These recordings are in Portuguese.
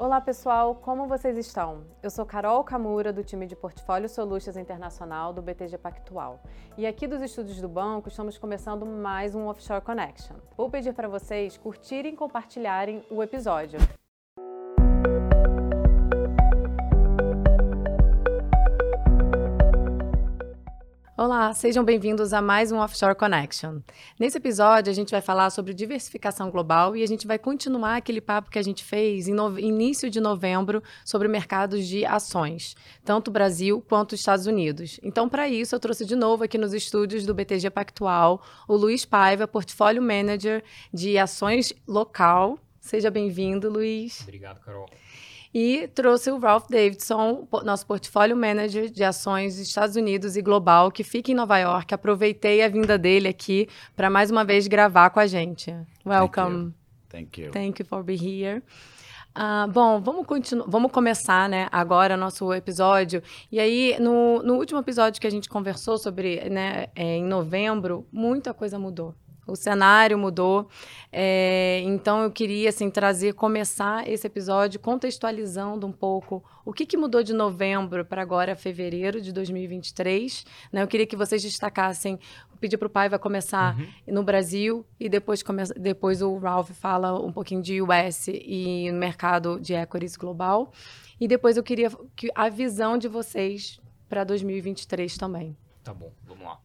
Olá pessoal, como vocês estão? Eu sou Carol Camura, do time de Portfólio Solutions Internacional do BTG Pactual. E aqui dos estúdios do banco estamos começando mais um Offshore Connection. Vou pedir para vocês curtirem e compartilharem o episódio. Olá, sejam bem-vindos a mais um Offshore Connection. Nesse episódio, a gente vai falar sobre diversificação global e a gente vai continuar aquele papo que a gente fez em no... início de novembro sobre mercados de ações, tanto Brasil quanto Estados Unidos. Então, para isso, eu trouxe de novo aqui nos estúdios do BTG Pactual o Luiz Paiva, Portfólio Manager de ações local. Seja bem-vindo, Luiz. Obrigado, Carol. E trouxe o Ralph Davidson, nosso portfólio manager de ações Estados Unidos e global, que fica em Nova York. Aproveitei a vinda dele aqui para mais uma vez gravar com a gente. Welcome. Thank you. Thank you for being here. Uh, bom, vamos, vamos começar né, agora nosso episódio. E aí, no, no último episódio que a gente conversou sobre, né, é, em novembro, muita coisa mudou o cenário mudou. É, então eu queria assim trazer, começar esse episódio contextualizando um pouco o que, que mudou de novembro para agora fevereiro de 2023. Né? Eu queria que vocês destacassem, pedir para o pai vai começar uhum. no Brasil e depois, depois o Ralph fala um pouquinho de US e no mercado de equities global. E depois eu queria que a visão de vocês para 2023 também. Tá bom, vamos lá.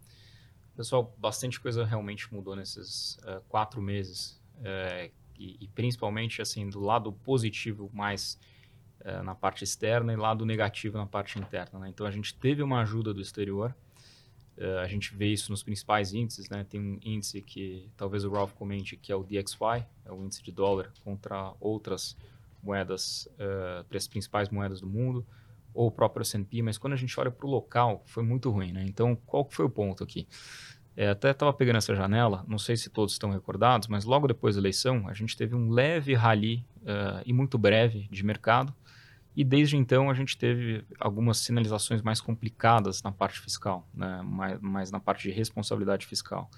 Pessoal, bastante coisa realmente mudou nesses uh, quatro meses. Uh, e, e, principalmente, assim, do lado positivo mais uh, na parte externa e lado negativo na parte interna. Né? Então, a gente teve uma ajuda do exterior. a gente vê isso nos principais índices. Né? Tem um índice que talvez o Ralph comente, que é o DXY, é o índice de dólar contra outras moedas, as principais moedas do mundo ou o próprio S&P, mas quando a gente olha para o local, foi muito ruim, né? Então, qual foi o ponto aqui? É, até estava pegando essa janela, não sei se todos estão recordados, mas logo depois da eleição, a gente teve um leve rally uh, e muito breve de mercado, e desde então a gente teve algumas sinalizações mais complicadas na parte fiscal, né? mais, mais na parte de responsabilidade fiscal.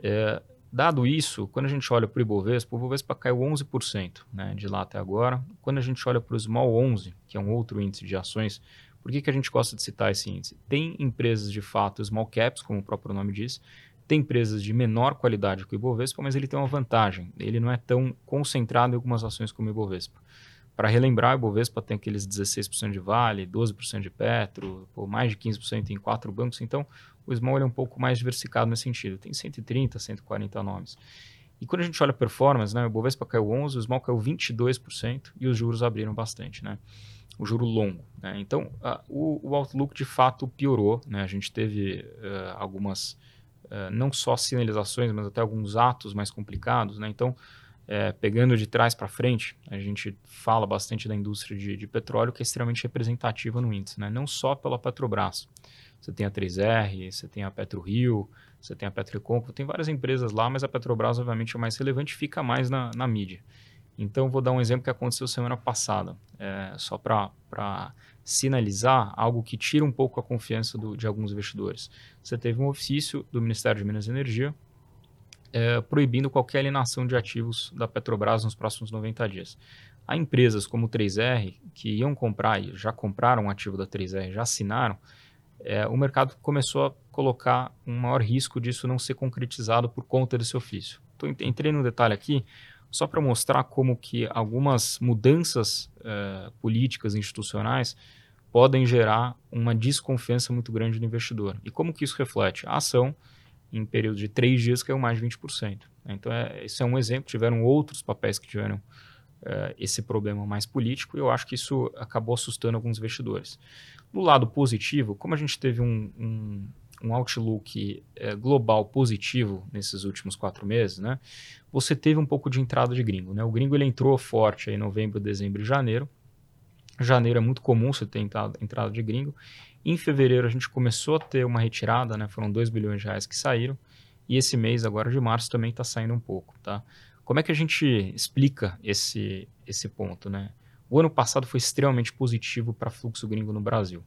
É, Dado isso, quando a gente olha para o Ibovespa, o Ibovespa caiu 11% né, de lá até agora. Quando a gente olha para o Small 11, que é um outro índice de ações, por que, que a gente gosta de citar esse índice? Tem empresas de fato small caps, como o próprio nome diz, tem empresas de menor qualidade que o Ibovespa, mas ele tem uma vantagem. Ele não é tão concentrado em algumas ações como o Ibovespa. Para relembrar, o Ibovespa tem aqueles 16% de Vale, 12% de Petro, mais de 15% em quatro bancos. Então, o Small é um pouco mais diversificado nesse sentido. Tem 130, 140 nomes. E quando a gente olha a performance, né, o Bovespa caiu 11, o Small caiu 22% e os juros abriram bastante, né? O juro longo. Né? Então, a, o, o, outlook de fato piorou, né? A gente teve uh, algumas, uh, não só sinalizações, mas até alguns atos mais complicados, né? Então, é, pegando de trás para frente, a gente fala bastante da indústria de, de, petróleo, que é extremamente representativa no índice, né? não só pela Petrobras. Você tem a 3R, você tem a PetroRio, você tem a Petrocompro, tem várias empresas lá, mas a Petrobras, obviamente, é mais relevante fica mais na, na mídia. Então, vou dar um exemplo que aconteceu semana passada, é, só para sinalizar algo que tira um pouco a confiança do, de alguns investidores. Você teve um ofício do Ministério de Minas e Energia é, proibindo qualquer alienação de ativos da Petrobras nos próximos 90 dias. Há empresas como 3R que iam comprar e já compraram um ativo da 3R, já assinaram, é, o mercado começou a colocar um maior risco disso não ser concretizado por conta desse ofício. Então, entrei no detalhe aqui só para mostrar como que algumas mudanças é, políticas institucionais podem gerar uma desconfiança muito grande do investidor. E como que isso reflete? A ação em período de três dias caiu mais de 20%. Né? Então, é, esse é um exemplo. Tiveram outros papéis que tiveram uh, esse problema mais político e eu acho que isso acabou assustando alguns investidores. Do lado positivo, como a gente teve um, um, um outlook uh, global positivo nesses últimos quatro meses, né? você teve um pouco de entrada de gringo. Né? O gringo ele entrou forte em novembro, dezembro e janeiro. Janeiro é muito comum você ter entrada, de gringo. Em fevereiro a gente começou a ter uma retirada, né? Foram 2 bilhões de reais que saíram. E esse mês agora de março também está saindo um pouco, tá? Como é que a gente explica esse, esse ponto, né? O ano passado foi extremamente positivo para fluxo gringo no Brasil.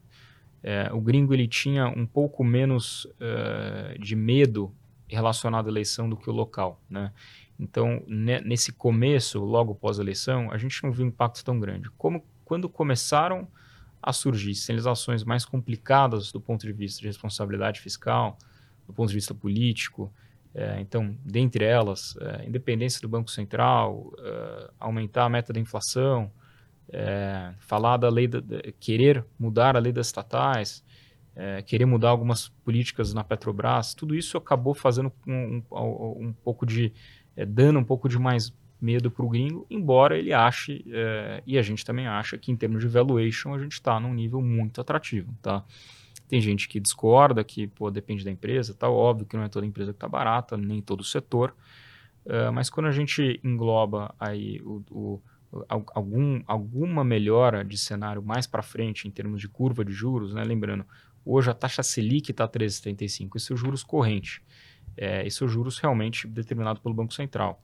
É, o gringo ele tinha um pouco menos uh, de medo relacionado à eleição do que o local, né? Então, nesse começo, logo pós-eleição, a gente não viu impacto tão grande. Como quando começaram a surgir sinalizações mais complicadas do ponto de vista de responsabilidade fiscal, do ponto de vista político, é, então, dentre elas, é, independência do Banco Central, é, aumentar a meta da inflação, é, falar da lei, da, querer mudar a lei das estatais, é, querer mudar algumas políticas na Petrobras, tudo isso acabou fazendo um, um, um pouco de, é, dando um pouco de mais medo para o gringo, embora ele ache, e a gente também acha que em termos de valuation a gente está num nível muito atrativo, tá? Tem gente que discorda, que pô, depende da empresa, tá óbvio que não é toda empresa que está barata, nem todo o setor, uh, mas quando a gente engloba aí o, o, algum, alguma melhora de cenário mais para frente em termos de curva de juros, né? lembrando, hoje a taxa Selic está 13,75, isso é juros corrente, é, isso é juros realmente determinado pelo Banco Central.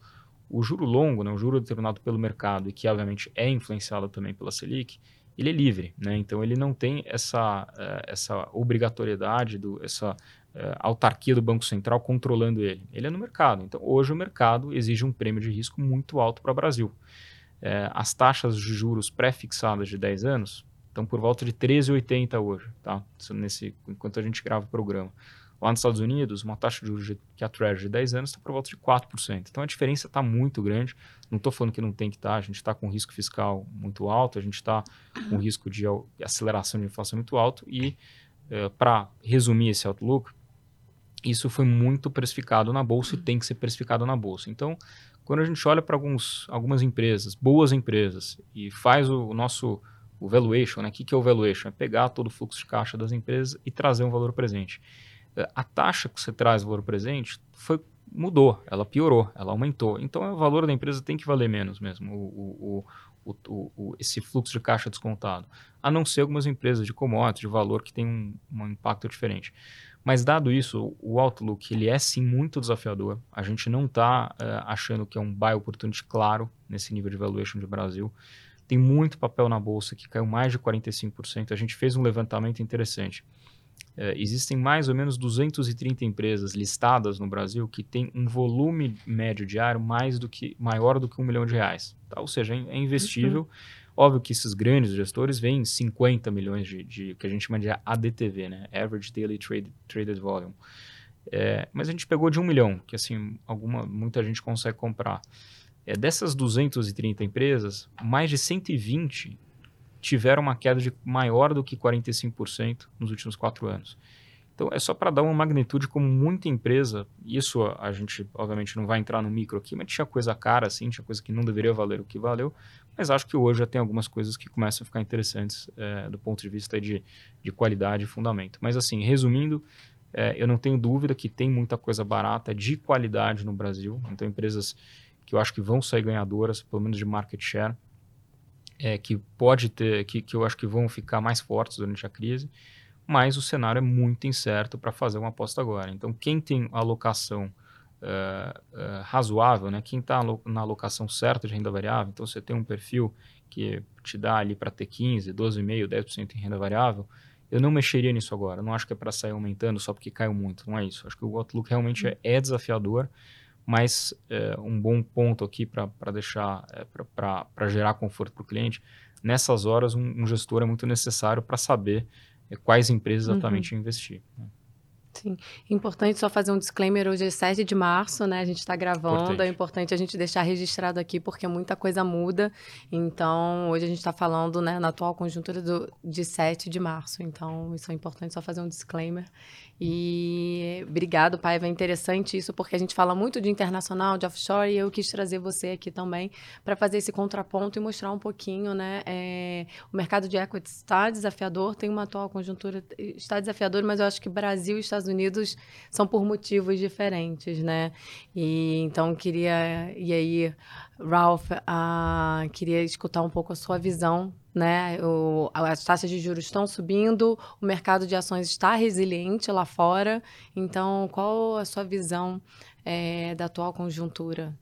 O juro longo, né, o juro determinado pelo mercado e que obviamente é influenciado também pela Selic, ele é livre, né? Então ele não tem essa, uh, essa obrigatoriedade, do, essa uh, autarquia do Banco Central controlando ele. Ele é no mercado. Então hoje o mercado exige um prêmio de risco muito alto para o Brasil. Uh, as taxas de juros pré-fixadas de 10 anos estão por volta de 13,80 hoje, tá? Nesse, enquanto a gente grava o programa. Lá nos Estados Unidos, uma taxa de juros que a Treasury de 10 anos está por volta de 4%. Então a diferença está muito grande. Não estou falando que não tem que estar, tá, a gente está com risco fiscal muito alto, a gente está com risco de aceleração de inflação muito alto. E uh, para resumir esse outlook, isso foi muito precificado na bolsa e tem que ser precificado na bolsa. Então, quando a gente olha para algumas empresas, boas empresas, e faz o, o nosso o valuation, né? O que, que é o valuation? É pegar todo o fluxo de caixa das empresas e trazer um valor presente a taxa que você traz valor presente foi mudou, ela piorou, ela aumentou. Então o valor da empresa tem que valer menos mesmo, o, o, o, o esse fluxo de caixa descontado. A não ser algumas empresas de commodities, de valor, que tem um, um impacto diferente. Mas dado isso, o outlook ele é sim muito desafiador. A gente não está uh, eh, achando que é um buy opportunity claro nesse nível de valuation de Brasil. Tem muito papel na bolsa que caiu mais de 45%. A gente fez um levantamento interessante. É, existem mais ou menos 230 empresas listadas no Brasil que têm um volume médio diário mais do que, maior do que um milhão de reais. Tá? Ou seja, é, é investível. Uhum. Óbvio que esses grandes gestores veem 50 milhões de, de, que a gente chama de ADTV, né? Average Daily Trade, Traded Volume. É, mas a gente pegou de um milhão, que assim, alguma, muita gente consegue comprar. É, dessas 230 empresas, mais de 120 tiveram uma queda de maior do que 45% nos últimos quatro anos. Então, é só para dar uma magnitude como muita empresa, isso a gente, obviamente, não vai entrar no micro aqui, mas tinha coisa cara, assim, tinha coisa que não deveria valer o que valeu, mas acho que hoje já tem algumas coisas que começam a ficar interessantes é, do ponto de vista de, de qualidade e fundamento. Mas, assim, resumindo, é, eu não tenho dúvida que tem muita coisa barata de qualidade no Brasil, então empresas que eu acho que vão sair ganhadoras, pelo menos de market share, é, que pode ter, que, que eu acho que vão ficar mais fortes durante a crise, mas o cenário é muito incerto para fazer uma aposta agora. Então, quem tem alocação uh, uh, razoável, né? quem está na alocação certa de renda variável, então você tem um perfil que te dá ali para ter 15, 12,5%, 10% em renda variável, eu não mexeria nisso agora. Eu não acho que é para sair aumentando só porque caiu muito. Não é isso. Acho que o outlook realmente é, é desafiador mas é, um bom ponto aqui para deixar, é, para gerar conforto para o cliente, nessas horas um, um, gestor é muito necessário para saber é, quais empresas exatamente uhum. investir. Né? Sim, importante só fazer um disclaimer, hoje é 7 de março, né, a gente está gravando, importante. é importante a gente deixar registrado aqui, porque muita coisa muda, então hoje a gente está falando, né, na atual conjuntura do, de 7 de março, então isso é importante só fazer um disclaimer. E obrigado, Paiva. É interessante isso, porque a gente fala muito de internacional, de offshore, e eu quis trazer você aqui também para fazer esse contraponto e mostrar um pouquinho, né? É, o mercado de equities está desafiador, tem uma atual conjuntura, está desafiador, mas eu acho que Brasil e Estados Unidos são por motivos diferentes, né? E então queria. E aí, Ralph, uh, queria escutar um pouco a sua visão né? O, as taxas de juros estão subindo, o mercado de ações está resiliente lá fora. Então, qual a sua visão é, da atual conjuntura?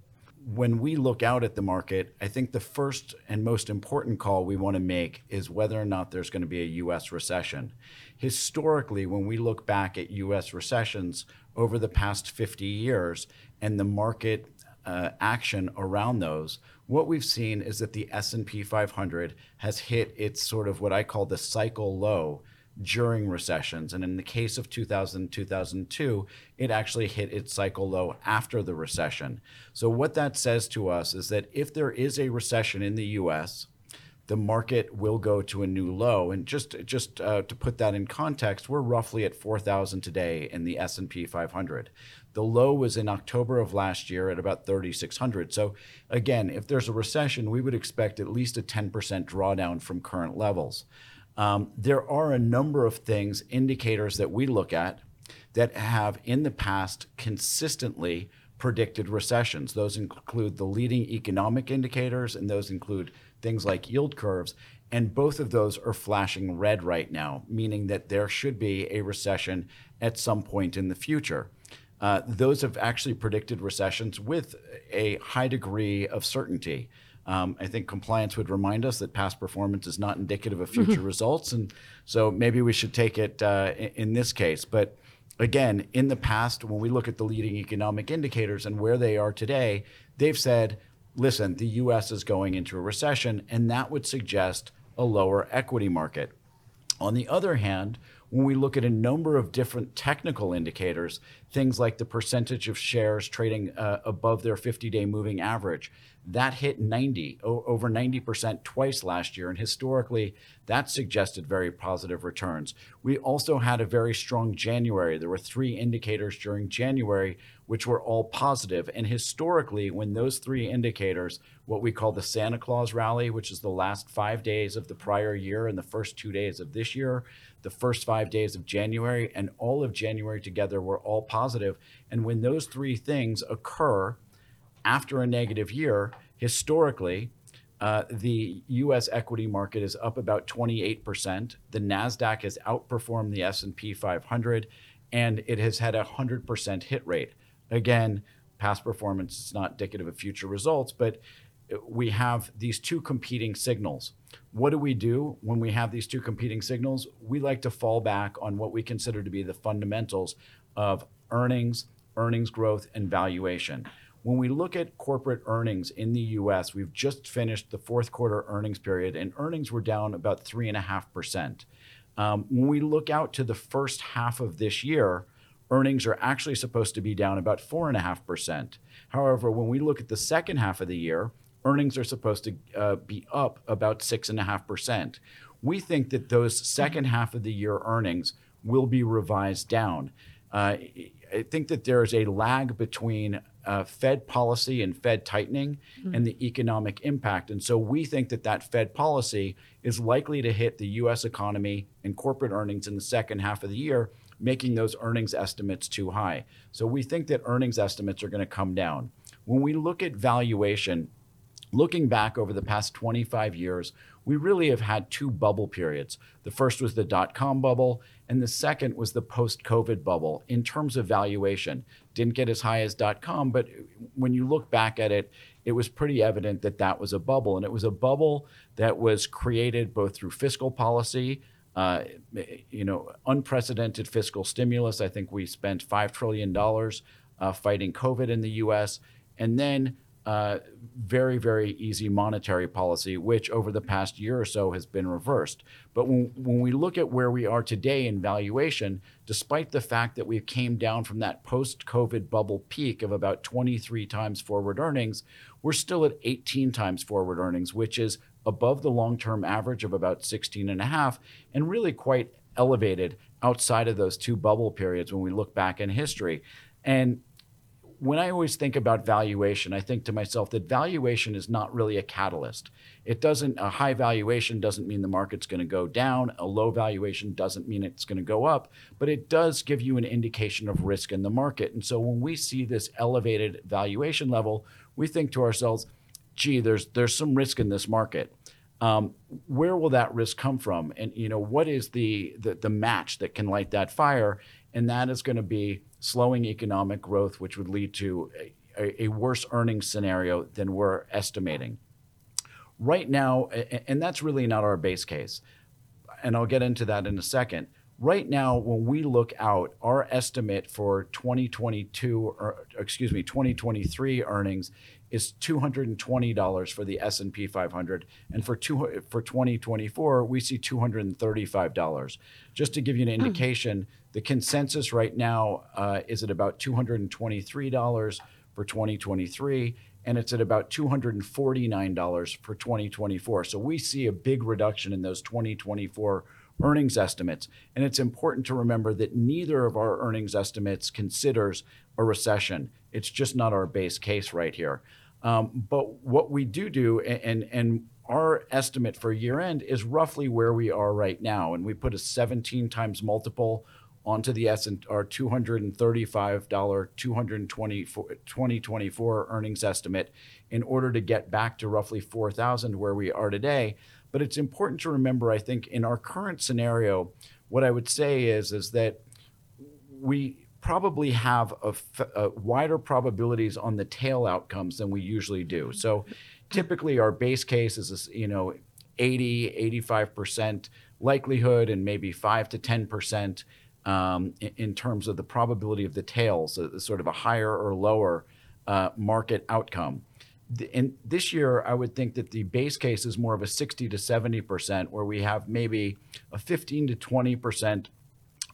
When we look out at the market, I think the first and most important call we want to make is whether or not there's going to be a US recession. Historically, when we look back at US recessions over the past 50 years and the market uh, action around those, what we've seen is that the S&P 500 has hit its sort of what I call the cycle low during recessions. And in the case of 2000 2002, it actually hit its cycle low after the recession. So, what that says to us is that if there is a recession in the US, the market will go to a new low. And just just uh, to put that in context, we're roughly at 4,000 today in the S&P 500. The low was in October of last year at about 3,600. So again, if there's a recession, we would expect at least a 10% drawdown from current levels. Um, there are a number of things, indicators that we look at that have in the past consistently predicted recessions. Those include the leading economic indicators, and those include things like yield curves. And both of those are flashing red right now, meaning that there should be a recession at some point in the future. Uh, those have actually predicted recessions with a high degree of certainty. Um, I think compliance would remind us that past performance is not indicative of future mm-hmm. results, and so maybe we should take it uh, in this case. But again, in the past, when we look at the leading economic indicators and where they are today, they've said, "Listen, the U.S. is going into a recession," and that would suggest a lower equity market. On the other hand, when we look at a number of different technical indicators, things like the percentage of shares trading uh, above their 50 day moving average, that hit 90, over 90% twice last year. And historically, that suggested very positive returns. We also had a very strong January. There were three indicators during January which were all positive. And historically, when those three indicators, what we call the Santa Claus rally, which is the last five days of the prior year and the first two days of this year, the first five days of January, and all of January together were all positive. And when those three things occur, after a negative year, historically, uh, the U.S. equity market is up about 28%. The Nasdaq has outperformed the S&P 500, and it has had a 100% hit rate. Again, past performance is not indicative of future results, but we have these two competing signals. What do we do when we have these two competing signals? We like to fall back on what we consider to be the fundamentals of earnings, earnings growth, and valuation. When we look at corporate earnings in the US, we've just finished the fourth quarter earnings period, and earnings were down about 3.5%. Um, when we look out to the first half of this year, earnings are actually supposed to be down about 4.5%. However, when we look at the second half of the year, earnings are supposed to uh, be up about 6.5%. We think that those second half of the year earnings will be revised down. Uh, I think that there is a lag between uh, Fed policy and Fed tightening mm-hmm. and the economic impact. And so we think that that Fed policy is likely to hit the US economy and corporate earnings in the second half of the year, making those earnings estimates too high. So we think that earnings estimates are going to come down. When we look at valuation, looking back over the past 25 years, we really have had two bubble periods. The first was the dot com bubble, and the second was the post COVID bubble in terms of valuation. Didn't get as high as dot com, but when you look back at it, it was pretty evident that that was a bubble. And it was a bubble that was created both through fiscal policy. Uh, you know, unprecedented fiscal stimulus. I think we spent $5 trillion uh, fighting COVID in the US. And then uh, very, very easy monetary policy, which over the past year or so has been reversed. But when, when we look at where we are today in valuation, despite the fact that we came down from that post COVID bubble peak of about 23 times forward earnings, we're still at 18 times forward earnings, which is above the long term average of about 16 and a half, and really quite elevated outside of those two bubble periods when we look back in history. And when I always think about valuation, I think to myself that valuation is not really a catalyst. It doesn't, a high valuation doesn't mean the market's going to go down. A low valuation doesn't mean it's going to go up, but it does give you an indication of risk in the market. And so when we see this elevated valuation level, we think to ourselves, gee, there's, there's some risk in this market. Um, where will that risk come from? And you know, what is the, the, the match that can light that fire? And that is going to be slowing economic growth, which would lead to a, a worse earnings scenario than we're estimating. Right now, and that's really not our base case, and I'll get into that in a second. right now, when we look out, our estimate for 2022, or excuse me, 2023 earnings is $220 for the S&P 500, and for two, for 2024 we see $235. Just to give you an indication, the consensus right now uh, is at about $223 for 2023, and it's at about $249 for 2024. So we see a big reduction in those 2024 earnings estimates. And it's important to remember that neither of our earnings estimates considers a recession. It's just not our base case right here. Um, but what we do do, and, and our estimate for year end is roughly where we are right now. And we put a 17 times multiple onto the S and our $235 220 2024 earnings estimate in order to get back to roughly 4,000 where we are today. But it's important to remember, I think, in our current scenario, what I would say is, is that we probably have a, a wider probabilities on the tail outcomes than we usually do. So typically our base case is, you know, 80, 85% likelihood and maybe 5 to 10% um, in, in, terms of the probability of the tails, uh, sort of a higher or lower uh, market outcome in this year, I would think that the base case is more of a 60 to 70%, where we have maybe a 15 to 20%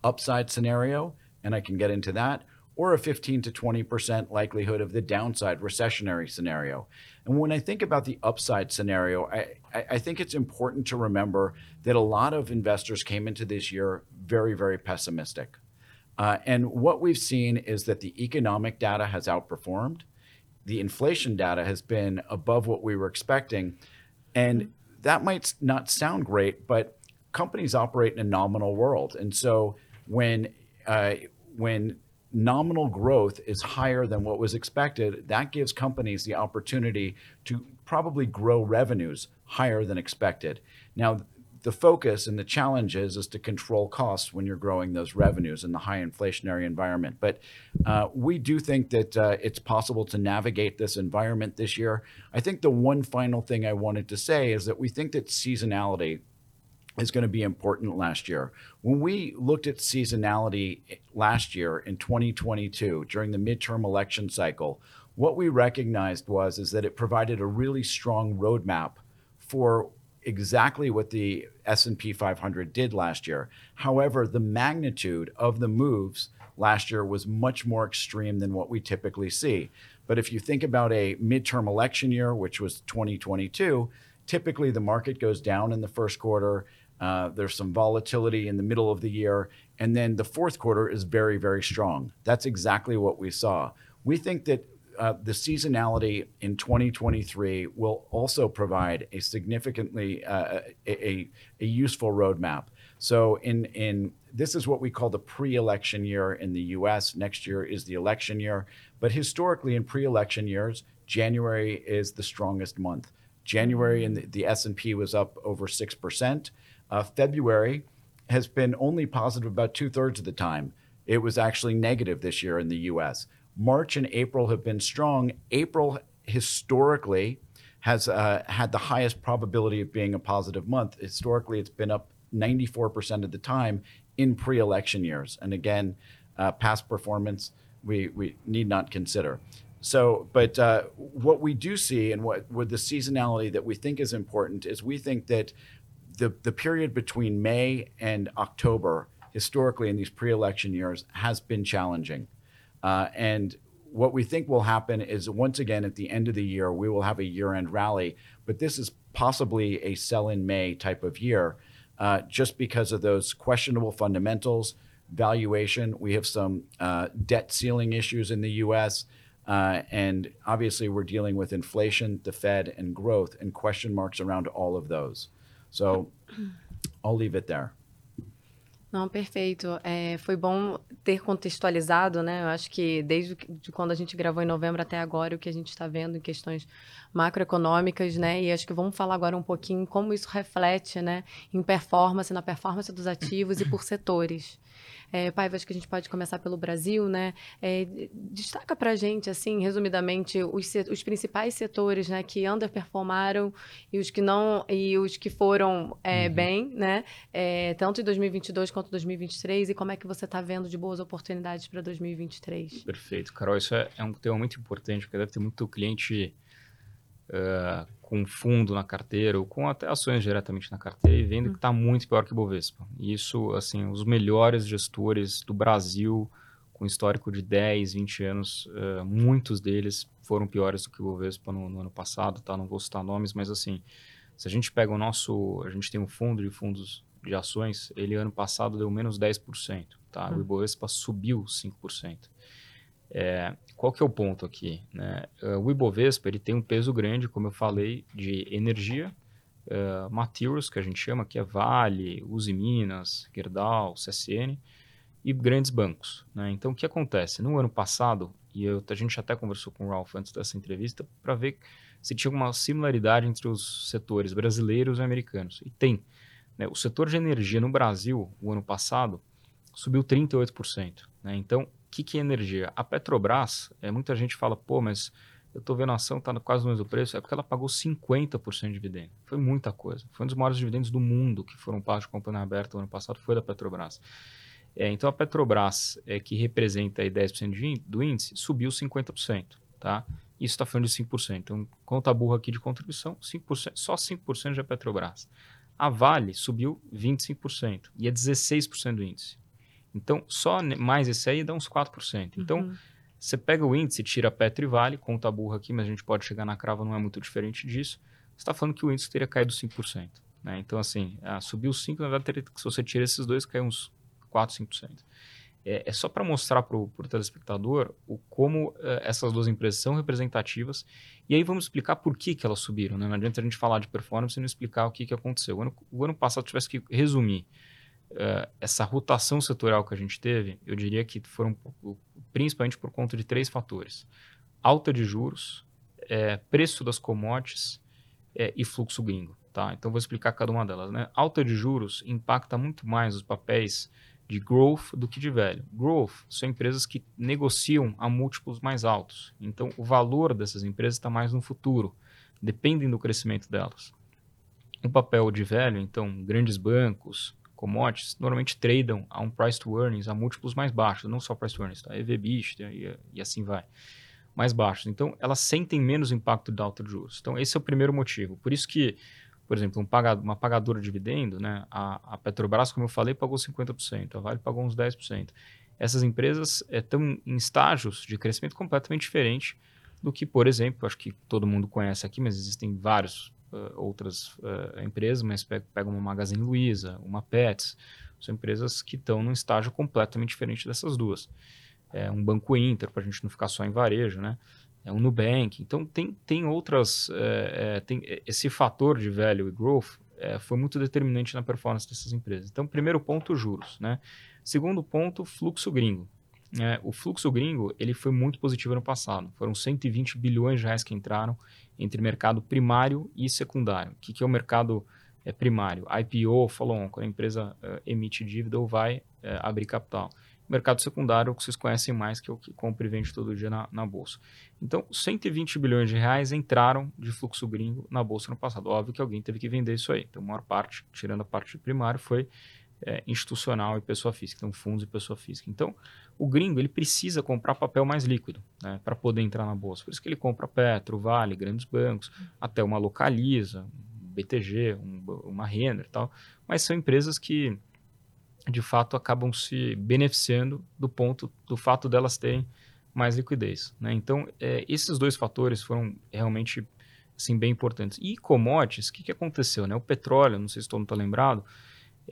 upside scenario, and I can get into that, or a 15 to 20% likelihood of the downside recessionary scenario. And when I think about the upside scenario, I, I think it's important to remember that a lot of investors came into this year very, very pessimistic. Uh, and what we've seen is that the economic data has outperformed the inflation data has been above what we were expecting. And that might not sound great, but companies operate in a nominal world. And so when, uh, when nominal growth is higher than what was expected, that gives companies the opportunity to probably grow revenues higher than expected. Now, the focus and the challenge is, is to control costs when you're growing those revenues in the high inflationary environment. But uh, we do think that uh, it's possible to navigate this environment this year. I think the one final thing I wanted to say is that we think that seasonality is going to be important last year. When we looked at seasonality last year in 2022 during the midterm election cycle, what we recognized was is that it provided a really strong roadmap for exactly what the S&P 500 did last year. However, the magnitude of the moves last year was much more extreme than what we typically see. But if you think about a midterm election year, which was 2022, typically the market goes down in the first quarter. Uh, there's some volatility in the middle of the year. And then the fourth quarter is very, very strong. That's exactly what we saw. We think that uh, the seasonality in 2023 will also provide a significantly uh, a, a, useful roadmap. So in in this is what we call the pre-election year in the U.S. Next year is the election year, but historically in pre-election years, January is the strongest month. January in the, the S&P was up over six percent. Uh, February has been only positive about two thirds of the time. It was actually negative this year in the U.S. March and April have been strong. April historically has uh, had the highest probability of being a positive month. Historically, it's been up 94% of the time in pre election years. And again, uh, past performance we, we need not consider. So, but uh, what we do see and what with the seasonality that we think is important is we think that the, the period between May and October, historically in these pre election years, has been challenging. Uh, and what we think will happen is once again at the end of the year, we will have a year end rally, but this is possibly a sell in May type of year uh, just because of those questionable fundamentals, valuation. We have some uh, debt ceiling issues in the US. Uh, and obviously, we're dealing with inflation, the Fed, and growth, and question marks around all of those. So I'll leave it there. Não, perfeito. É, foi bom ter contextualizado, né? Eu acho que desde de quando a gente gravou em novembro até agora, o que a gente está vendo em questões macroeconômicas, né? E acho que vamos falar agora um pouquinho como isso reflete, né, em performance, na performance dos ativos e por setores. É, Paiva, acho que a gente pode começar pelo Brasil, né? É, destaca para a gente, assim, resumidamente, os, os principais setores, né, que underperformaram e os que não e os que foram é, uhum. bem, né? É, tanto em 2022 quanto 2023 e como é que você está vendo de boas oportunidades para 2023? Perfeito, Carol, isso é, é, um tema muito importante porque deve ter muito cliente uh, com fundo na carteira ou com até ações diretamente na carteira e vendo que está muito pior que o Bovespa. E isso, assim, os melhores gestores do Brasil, com histórico de 10, 20 anos, uh, muitos deles foram piores do que o Bovespa no, no, ano passado, tá? Não vou citar nomes, mas assim, se a gente pega o nosso, a gente tem um fundo de fundos de ações, ele ano passado deu menos 10%, tá? Hum. O Ibovespa subiu 5%. É, qual que é o ponto aqui? Né? Uh, o Ibovespa ele tem um peso grande, como eu falei, de energia, uh, materials, que a gente chama, que é Vale, Uzi Minas, Gerdau, CSN, e grandes bancos. Né? Então, o que acontece? No ano passado, e eu, a gente até conversou com o Ralph antes dessa entrevista, para ver se tinha alguma similaridade entre os setores brasileiros e americanos. E tem. Né? O setor de energia no Brasil, o ano passado, subiu 38%. Né? Então, que, que é energia? A Petrobras, é, muita gente fala, pô, mas eu estou vendo a ação está quase no mesmo preço, é porque ela pagou 50% de dividendo. Foi muita coisa. Foi um dos maiores dividendos do mundo que foram pagos de companhia aberta no ano passado, foi da Petrobras. É, então a Petrobras, é, que representa aí 10% de, do índice, subiu 50%. Tá? Isso está falando de 5%. Então, conta burra aqui de contribuição, 5%, só 5% de Petrobras. A Vale subiu 25% e é 16% do índice. Então, só mais esse aí dá uns 4%. Então, uhum. você pega o índice, tira Petro e Vale, conta a burra aqui, mas a gente pode chegar na crava, não é muito diferente disso. Você está falando que o índice teria caído 5%. Né? Então, assim, ah, subiu 5%, na verdade, teria, se você tira esses dois, cai uns 4%, 5%. É, é só para mostrar para o telespectador o, como uh, essas duas empresas são representativas. E aí vamos explicar por que, que elas subiram. Né? Não adianta a gente falar de performance e não explicar o que, que aconteceu. O ano, o ano passado, tivesse que resumir uh, essa rotação setorial que a gente teve, eu diria que foram principalmente por conta de três fatores: alta de juros, é, preço das commodities é, e fluxo gringo. Tá? Então, vou explicar cada uma delas. Né? Alta de juros impacta muito mais os papéis de growth do que de velho. Growth são empresas que negociam a múltiplos mais altos. Então, o valor dessas empresas está mais no futuro, dependem do crescimento delas. O papel de velho, então, grandes bancos, commodities normalmente tradam a um price to earnings a múltiplos mais baixos, não só price to earnings, tá? EV/EBITDA e, e assim vai, mais baixos. Então, elas sentem menos impacto da alta de juros. Então, esse é o primeiro motivo. Por isso que, por exemplo, um pagado, uma pagadora de dividendo, né? A, a, Petrobras, como eu falei, pagou 50%, a Vale pagou uns 10%. Essas empresas estão é, em estágios de crescimento completamente diferente do que, por exemplo, acho que todo mundo conhece aqui, mas existem vários uh, outras uh, empresas, mas pega, uma Magazine Luiza, uma Pets, são empresas que estão num estágio completamente diferente dessas duas. É um Banco Inter, para a gente não ficar só em varejo, né? É um Nubank. Então, tem, tem outras... É, é, tem, esse fator de value e growth foi muito determinante na performance dessas empresas. Então, primeiro ponto, juros, né? Segundo ponto, fluxo gringo. É, o fluxo gringo ele foi muito positivo no passado. Foram 120 bilhões de reais que entraram entre mercado primário e secundário. O que, que é o mercado é, primário? IPO, follow-on, quando a empresa uh, emite dívida ou vai uh, abrir capital. O mercado secundário, que vocês conhecem mais, que é o que compra e vende todo dia na, na bolsa. Então, 120 bilhões de reais entraram de fluxo gringo na bolsa no passado. Óbvio que alguém teve que vender isso aí. Então, a maior parte, tirando a parte primária, foi é, institucional e pessoa física, então fundos e pessoa física. Então, o gringo ele precisa comprar papel mais líquido né, para poder entrar na bolsa. Por isso que ele compra Petro, Vale, grandes bancos, até uma Localiza, um BTG, um, uma Renner e tal. Mas são empresas que, de fato, acabam se beneficiando do ponto do fato delas terem mais liquidez. Né? Então, é, esses dois fatores foram realmente assim, bem importantes. E commodities, o que, que aconteceu? Né? O petróleo, não sei se todo mundo está lembrado,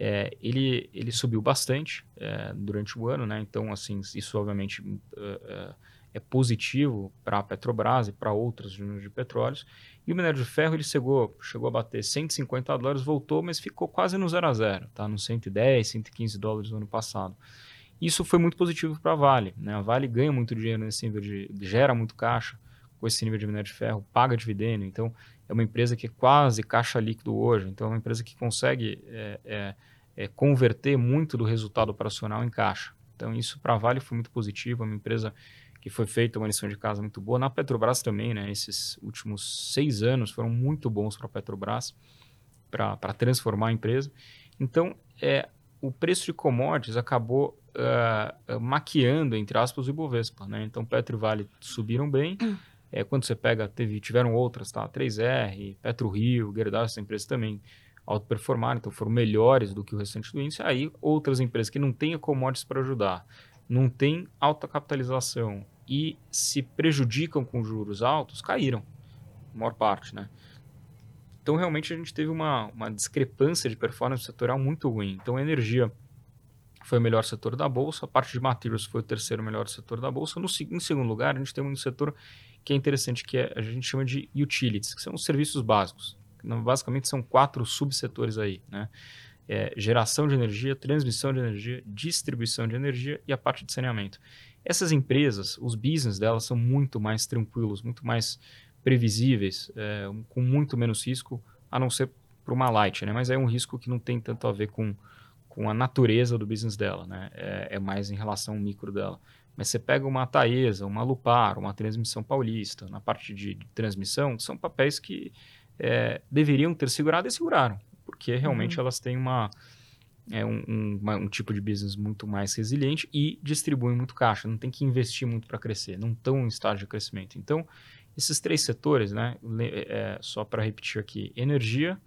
é, ele, ele subiu bastante é, durante o ano, né? Então, assim, isso obviamente é, é positivo para a Petrobras e para outras usinas de petróleos. E o minério de ferro ele chegou, chegou a bater 150 dólares, voltou, mas ficou quase no zero a zero, tá? Nos 110, 115 dólares no ano passado. Isso foi muito positivo para a Vale, né? A Vale ganha muito dinheiro nesse nível de, gera muito caixa com esse nível de minério de ferro, paga dividendo. Então, é uma empresa que é quase caixa líquido hoje. Então, é uma empresa que consegue é, é, é converter muito do resultado operacional em caixa. Então, isso para a Vale foi muito positivo. É uma empresa que foi feita uma lição de casa muito boa. Na Petrobras também, né? Esses últimos seis anos foram muito bons para a Petrobras, para transformar a empresa. Então, é, o preço de commodities acabou uh, maquiando, entre aspas, o Ibovespa. Né? Então, Petro e Vale subiram bem. É, quando você pega, teve, tiveram outras, tá? 3R, Petro Rio, Gerdau, essas empresas também autoperformaram, então foram melhores do que o restante do índice. Aí, outras empresas que não têm commodities para ajudar, não têm alta capitalização e se prejudicam com juros altos, caíram, a maior parte, né? Então, realmente, a gente teve uma, uma discrepância de performance setorial muito ruim. Então, a energia foi o melhor setor da bolsa, a parte de materials foi o terceiro melhor setor da bolsa. No, em segundo lugar, a gente tem um setor que é interessante, que é, a gente chama de utilities, que são os serviços básicos. Basicamente são quatro subsetores aí, né? É, geração de energia, transmissão de energia, distribuição de energia e a parte de saneamento. Essas empresas, os business delas são muito mais tranquilos, muito mais previsíveis, é, com muito menos risco, a não ser para uma light, né? Mas é um risco que não tem tanto a ver com com a natureza do business dela, né? É, é, mais em relação ao micro dela. Mas você pega uma Taesa, uma Lupar, uma Transmissão Paulista, na parte de, de transmissão, são papéis que é, deveriam ter segurado e seguraram, porque realmente uhum. elas têm uma, é, um, um, uma, um, tipo de business muito mais resiliente e distribuem muito caixa, não tem que investir muito para crescer, não estão em estágio de crescimento. Então, esses três setores, né, é, só para repetir aqui, energia,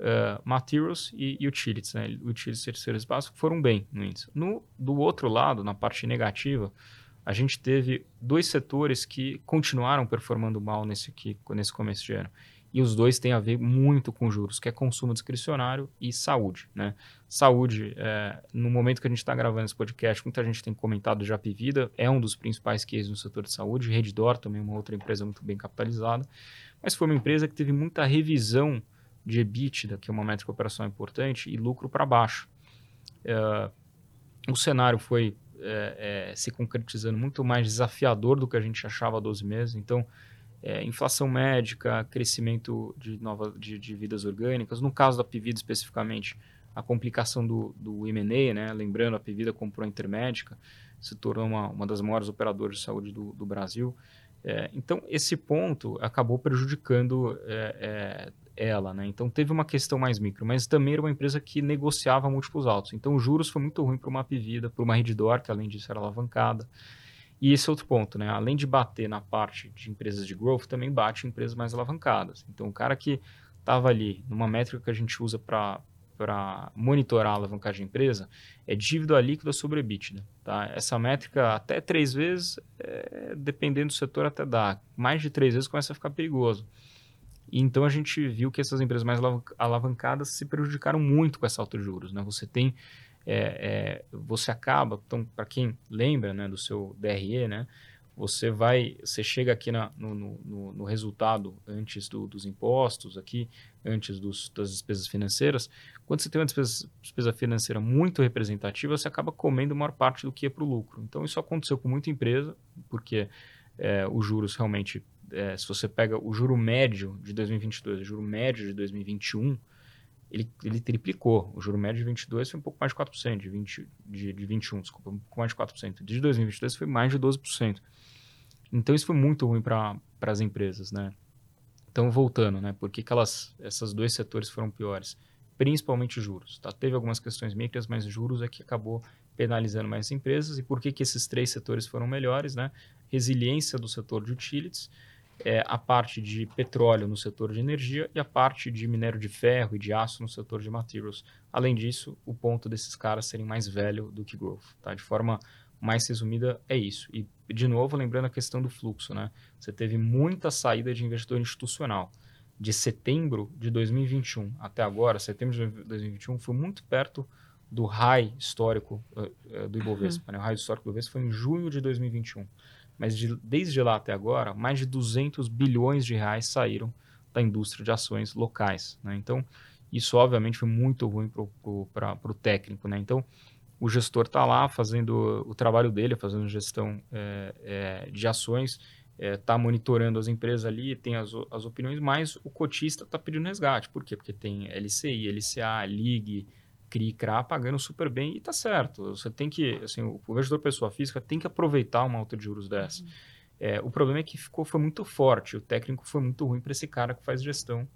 uh, materials e, utilities, né? Utilities terceiro espaço foram bem no índice. No, do outro lado, na parte negativa, a gente teve dois setores que continuaram performando mal nesse, aqui, nesse começo de ano. E os dois têm a ver muito com juros, que é consumo discricionário e saúde. Né? Saúde, é, no momento que a gente está gravando esse podcast, muita gente tem comentado já Vida, é um dos principais cases no setor de saúde. Reddor também é uma outra empresa muito bem capitalizada. Mas foi uma empresa que teve muita revisão de EBITDA, que é uma métrica operacional importante, e lucro para baixo. É, o cenário foi é, é, se concretizando muito mais desafiador do que a gente achava há 12 meses. Então, é, inflação médica, crescimento de, nova, de, de, vidas orgânicas. No caso da Pivida especificamente, a complicação do, do M&A, né? lembrando, a Pivida comprou a Intermédica, se tornou uma, uma das maiores operadoras de saúde do, do Brasil. É, então, esse ponto acabou prejudicando é, é, ela. Né? Então, teve uma questão mais micro, mas também era uma empresa que negociava múltiplos altos. Então, os juros foi muito ruim para uma Pivida, para uma Reddor, que além disso era alavancada. E esse é outro ponto, né? além de bater na parte de empresas de growth, também bate em empresas mais alavancadas. Então, o cara que estava ali numa métrica que a gente usa para para monitorar a alavancagem de empresa é dívida líquida sobre EBITDA. Tá? Essa métrica até três vezes, é, dependendo do setor, até dá. Mais de três vezes começa a ficar perigoso. Então a gente viu que essas empresas mais alavancadas se prejudicaram muito com essa alta de juros. Né? Você tem, é, é, você acaba, então para quem lembra né, do seu DRE, né, você vai, você chega aqui na, no, no, no, resultado antes do, dos impostos, aqui antes dos, das despesas financeiras. Quando você tem uma despesa, despesa financeira muito representativa, você acaba comendo maior parte do que é para o lucro. Então isso aconteceu com muita empresa, porque é, os juros realmente, é, se você pega o juro médio de 2022, o juro médio de 2021, ele, ele triplicou. O juro médio de 22 foi um pouco mais de 4%, de, 20, de, de 21, desculpa, um pouco mais de 4%. De 2022 foi mais de 12%. Então isso foi muito ruim para as empresas, né? Então voltando, né? Por que, que elas, esses dois setores foram piores? Principalmente juros. Tá? Teve algumas questões micras, mas juros é que acabou penalizando mais empresas. E por que, que esses três setores foram melhores, né? Resiliência do setor de utilities, é, a parte de petróleo no setor de energia e a parte de minério de ferro e de aço no setor de materials. Além disso, o ponto desses caras serem mais velho do que growth, tá? De forma mais resumida, é isso. E, de novo, lembrando a questão do fluxo, né? Você teve muita saída de investidor institucional. De setembro de 2021 até agora, setembro de 2021, foi muito perto do high histórico uh, do Ibovespa. Uhum. Né? O high histórico do Ibovespa foi em junho de 2021. Mas de, desde lá até agora, mais de 200 bilhões de reais saíram da indústria de ações locais. Né? Então, isso obviamente foi muito ruim para o técnico. Né? Então, o gestor está lá fazendo o trabalho dele, fazendo gestão é, é, de ações, está é, monitorando as empresas ali, tem as, as opiniões, mas o cotista está pedindo resgate. Por quê? Porque tem LCI, LCA, LIG, CRI, CRA pagando super bem e está certo. Você tem que, assim, o investidor pessoa física tem que aproveitar uma alta de juros dessa. Uhum. É, o problema é que ficou, foi muito forte, o técnico foi muito ruim para esse cara que faz gestão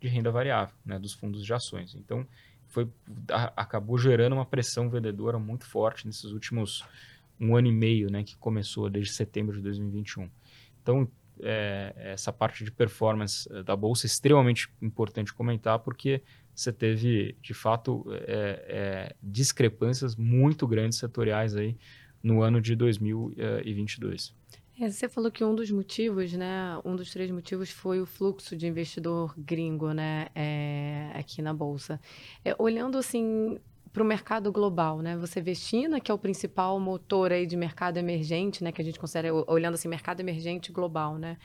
de renda variável, né, dos fundos de ações. Então, foi, a, acabou gerando uma pressão vendedora muito forte nesses últimos um ano e meio, né, que começou desde setembro de 2021. Então, é, essa parte de performance eh, da bolsa é extremamente importante comentar, porque você teve, de fato, é, é, discrepâncias muito grandes setoriais aí no ano de 2022. É, você falou que um dos motivos, né, um dos três motivos foi o fluxo de investidor gringo, né, é, aqui na bolsa. É, olhando assim para o mercado global, né? Você vê China, que é o principal motor aí de mercado emergente, né? Que a gente considera, olhando assim, mercado emergente global, né?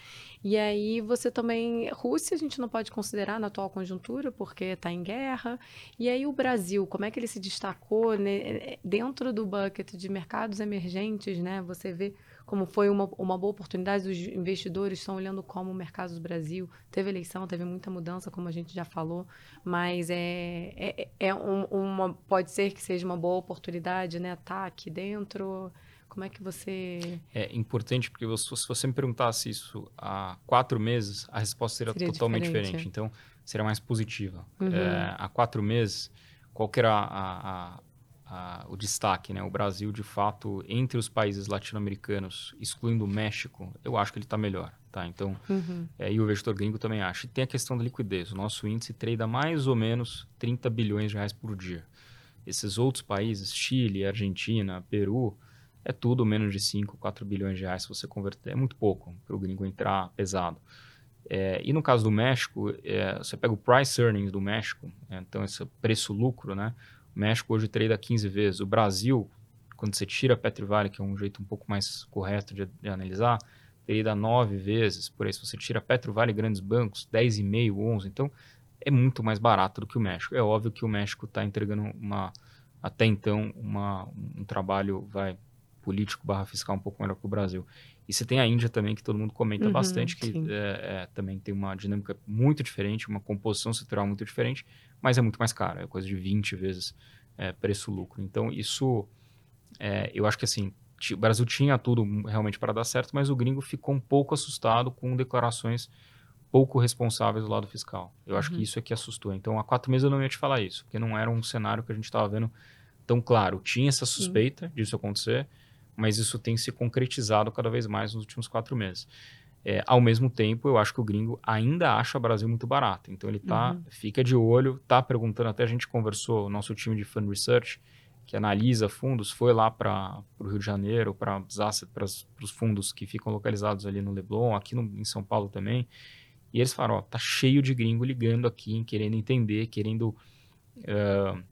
E aí você também... Rússia a gente não pode considerar na atual conjuntura, porque está em guerra. E aí o Brasil, como é que ele se destacou né? dentro do bucket de mercados emergentes, né? Você vê como foi uma, uma boa oportunidade, os investidores estão olhando como o mercado do Brasil. Teve eleição, teve muita mudança, como a gente já falou, mas é, é, é um, uma, pode ser que seja uma boa oportunidade, né? Tá aqui dentro. Como é que você. É importante, porque você, se você me perguntasse isso há quatro meses, a resposta seria, seria totalmente diferente. diferente. Então, seria mais positiva. Uhum. É, há quatro meses, qual que era a, a a, o destaque, né? O Brasil, de fato, entre os países latino-americanos, excluindo o México, eu acho que ele está melhor, tá? Então, uhum. é, e o investidor gringo também acha. E tem a questão da liquidez. O nosso índice trade mais ou menos 30 bilhões de reais por dia. Esses outros países, Chile, Argentina, Peru, é tudo menos de 5, 4 bilhões de reais se você converter. É muito pouco para o gringo entrar pesado. É, e no caso do México, é, você pega o price earnings do México, é, então esse preço-lucro, né? O México hoje trade 15 vezes. O Brasil, quando você tira a Petrivale, que é um jeito um pouco mais correto de, de analisar, trade 9 vezes. Por aí, se você tira Petrivale e grandes bancos, 10,5, 11. Então, é muito mais barato do que o México. É óbvio que o México está entregando uma, até então, uma, um trabalho vai político barra fiscal um pouco melhor que o Brasil. E você tem a Índia também, que todo mundo comenta uhum, bastante, que é, é, também tem uma dinâmica muito diferente, uma composição setorial muito diferente, mas é muito mais caro, é coisa de 20 vezes é, preço-lucro. Então, isso, é, eu acho que assim, o Brasil tinha tudo realmente para dar certo, mas o gringo ficou um pouco assustado com declarações pouco responsáveis do lado fiscal. Eu acho que uhum. isso é que assustou. Então, há quatro meses eu não ia te falar isso, porque não era um cenário que a gente estava vendo tão claro. Tinha essa suspeita Sim. disso acontecer, mas isso tem se concretizado cada vez mais nos últimos quatro meses. É, ao mesmo tempo, eu acho que o gringo ainda acha o Brasil muito barato. Então ele tá, uhum. fica de olho, tá perguntando, até a gente conversou, o nosso time de Fund Research, que analisa fundos, foi lá para o Rio de Janeiro, para os fundos que ficam localizados ali no Leblon, aqui no, em São Paulo também. E eles falaram, ó, tá cheio de gringo ligando aqui, querendo entender, querendo uh,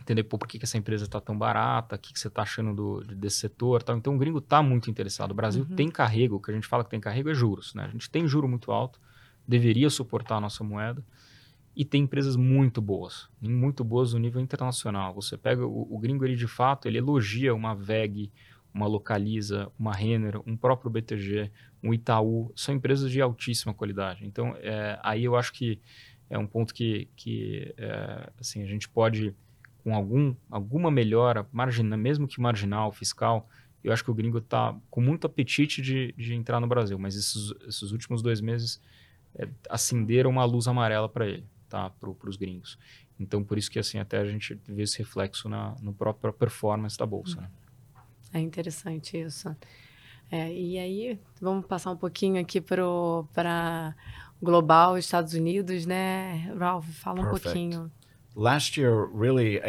entender pô, por que, que essa empresa está tão barata, o que, que você está achando do, desse setor. Tal. Então, o gringo está muito interessado. O Brasil uhum. tem carrego, o que a gente fala que tem carrego é juros. Né? A gente tem juro muito alto, deveria suportar a nossa moeda, e tem empresas muito boas, muito boas no nível internacional. Você pega o, o gringo, ele de fato, ele elogia uma VEG, uma Localiza, uma Renner, um próprio BTG, um Itaú, são empresas de altíssima qualidade. Então, é, aí eu acho que é um ponto que, que é, assim, a gente pode com algum, alguma melhora, marginal, mesmo que marginal, fiscal, eu acho que o gringo está com muito apetite de, de entrar no Brasil. Mas esses, esses últimos dois meses é, acenderam uma luz amarela para ele, tá? para os gringos. Então, por isso que assim até a gente vê esse reflexo na no própria performance da bolsa. Né? É interessante isso. É, e aí, vamos passar um pouquinho aqui para global, Estados Unidos, né? Ralph, fala um Perfect. pouquinho last year, really,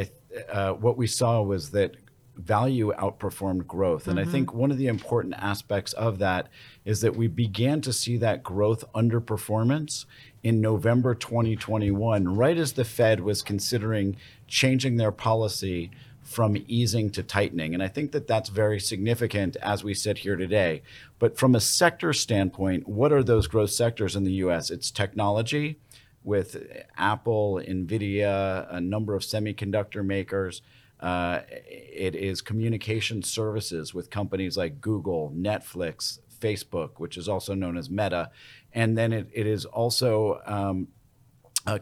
uh, what we saw was that value outperformed growth. And mm-hmm. I think one of the important aspects of that is that we began to see that growth underperformance in November 2021, right as the Fed was considering changing their policy from easing to tightening. And I think that that's very significant as we sit here today. But from a sector standpoint, what are those growth sectors in the US? It's technology, with Apple, NVIDIA, a number of semiconductor makers. Uh, it is communication services with companies like Google, Netflix, Facebook, which is also known as Meta. And then it, it is also um,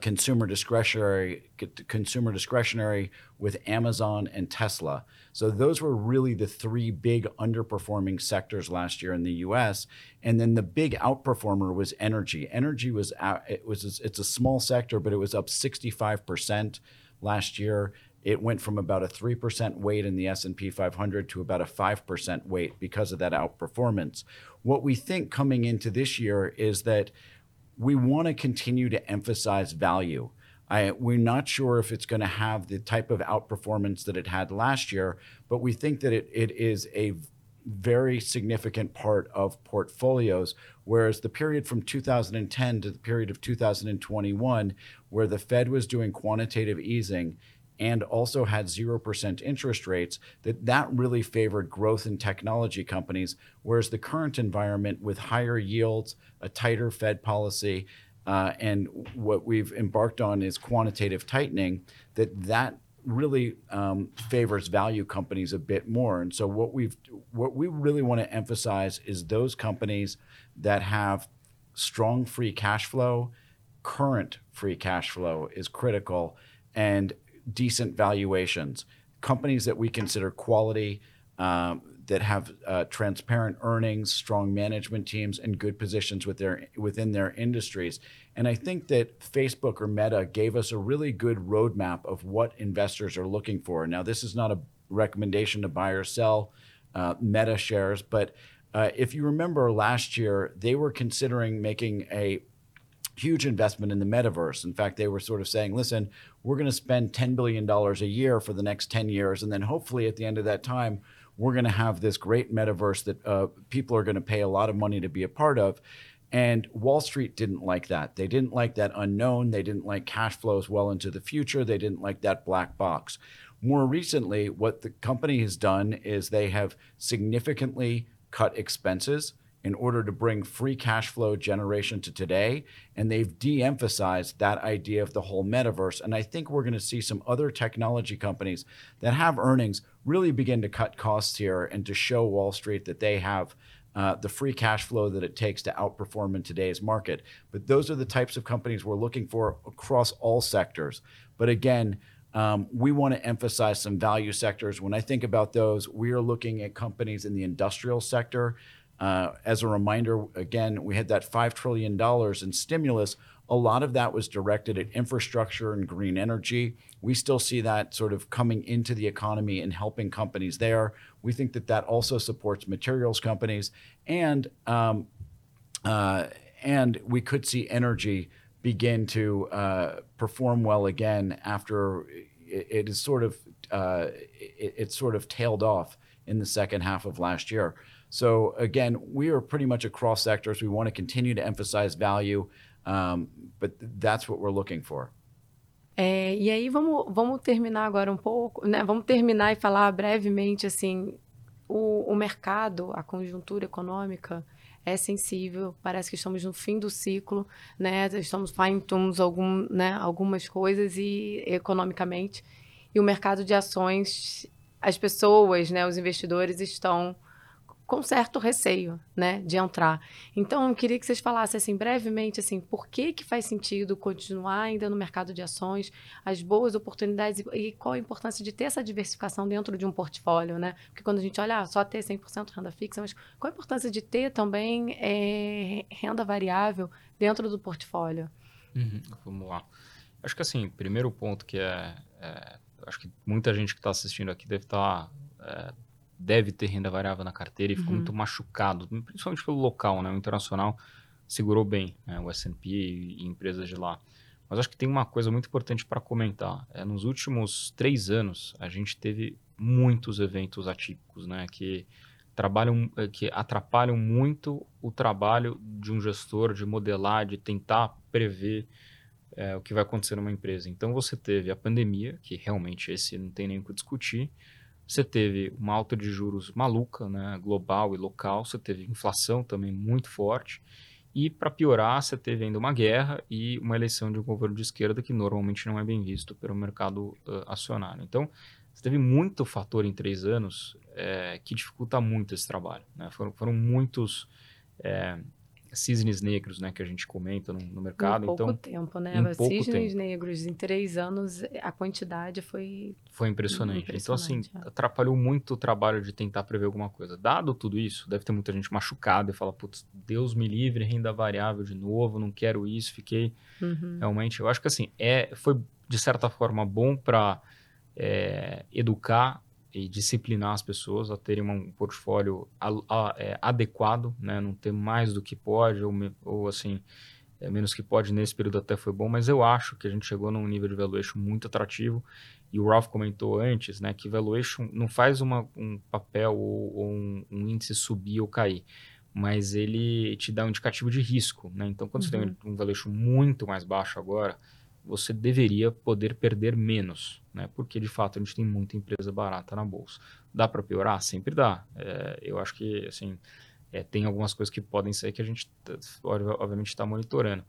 consumer discretionary consumer discretionary with Amazon and Tesla. So those were really the three big underperforming sectors last year in the U.S. And then the big outperformer was energy. Energy was it was it's a small sector, but it was up 65 percent last year. It went from about a 3% weight in the S&P 500 to about a 5% weight because of that outperformance. What we think coming into this year is that we want to continue to emphasize value. I, we're not sure if it's going to have the type of outperformance that it had last year, but we think that it, it is a very significant part of portfolios. Whereas the period from 2010 to the period of 2021, where the Fed was doing quantitative easing and also had 0% interest rates, that that really favored growth in technology companies, whereas the current environment with higher yields, a tighter Fed policy, uh, and what we've embarked on is quantitative tightening, that that really um, favors value companies a bit more. And so what we've what we really want to emphasize is those companies that have strong free cash flow, current free cash flow is critical, and decent valuations, companies that we consider quality, um, that have uh, transparent earnings, strong management teams, and good positions with their, within their industries. And I think that Facebook or Meta gave us a really good roadmap of what investors are looking for. Now, this is not a recommendation to buy or sell uh, Meta shares, but uh, if you remember last year, they were considering making a huge investment in the metaverse. In fact, they were sort of saying, listen, we're going to spend $10 billion a year for the next 10 years. And then hopefully at the end of that time, we're going to have this great metaverse that uh, people are going to pay a lot of money to be a part of. And Wall Street didn't like that. They didn't like that unknown. They didn't like cash flows well into the future. They didn't like that black box. More recently, what the company has done is they have significantly cut expenses in order to bring free cash flow generation to today. And they've de emphasized that idea of the whole metaverse. And I think we're going to see some other technology companies that have earnings really begin to cut costs here and to show Wall Street that they have. Uh, the free cash flow that it takes to outperform in today's market. But those are the types of companies we're looking for across all sectors. But again, um, we want to emphasize some value sectors. When I think about those, we are looking at companies in the industrial sector uh, as a reminder, again, we had that $5 trillion in stimulus. A lot of that was directed at infrastructure and green energy. We still see that sort of coming into the economy and helping companies there. We think that that also supports materials companies. And, um, uh, and we could see energy begin to uh, perform well again after it, it is sort of uh, it, it, sort of tailed off in the second half of last year. So again, we are pretty much across sectors. We want to continue to emphasize value, um, but that's what we're looking for. É, e aí vamos, vamos terminar agora um pouco, né? Vamos terminar e falar brevemente assim, o, o mercado, a conjuntura econômica é sensível. Parece que estamos no fim do ciclo, né? Estamos fine algum, né? algumas coisas e economicamente e o mercado de ações, as pessoas, né? Os investidores estão com certo receio, né, de entrar. Então, eu queria que vocês falassem assim brevemente assim, por que que faz sentido continuar ainda no mercado de ações, as boas oportunidades e, qual a importância de ter essa diversificação dentro de um portfólio, né? Porque quando a gente olha ah, só ter 100% renda fixa, mas qual a importância de ter também é, renda variável dentro do portfólio? Uhum, vamos lá. Acho que assim, primeiro ponto que é, é acho que muita gente que está assistindo aqui deve estar tá, é, deve ter renda variável na carteira e ficou uhum. muito machucado, principalmente pelo local, né? O internacional segurou bem, né? o S&P e empresas de lá. Mas acho que tem uma coisa muito importante para comentar. É, nos últimos três anos, a gente teve muitos eventos atípicos, né? Que trabalham, é, que atrapalham muito o trabalho de um gestor de modelar, de tentar prever é, o que vai acontecer numa empresa. Então você teve a pandemia, que realmente esse não tem nem o que discutir. Você teve uma alta de juros maluca, né, global e local, você teve inflação também muito forte, e para piorar, você teve ainda uma guerra e uma eleição de um governo de esquerda que normalmente não é bem visto pelo mercado uh, acionário. Então, você teve muito fator em três anos é, que dificulta muito esse trabalho. Né? Foram, foram muitos é, cisnes negros, né, que a gente comenta no, no mercado. Em pouco então, tempo, né? cisnes tempo. negros em três anos, a quantidade foi Foi impressionante. Então, assim, Impressionante, é. atrapalhou muito o trabalho de tentar prever alguma coisa. Dado tudo isso, deve ter muita gente machucada e fala, putz, Deus me livre, renda variável de novo, não quero isso, fiquei Uhum. realmente. Eu acho que assim, é, foi de certa forma bom para educar e disciplinar as pessoas a terem um portfólio a- a- é, adequado, né? Não ter mais do que pode ou, ou assim é, menos que pode nesse período até foi bom, mas eu acho que a gente chegou num nível de valuation muito atrativo e o Ralph comentou antes, né, que valuation não faz uma, um papel ou, ou um, um índice subir ou cair, mas ele te dá um indicativo de risco, né? Então, quando você tem Uhum. um, um valuation muito mais baixo agora, você deveria poder perder menos, né? Porque de fato a gente tem muita empresa barata na bolsa. Dá para piorar? Sempre dá. É, eu acho que assim é, tem algumas coisas que podem sair que a gente obvi- obviamente está monitorando.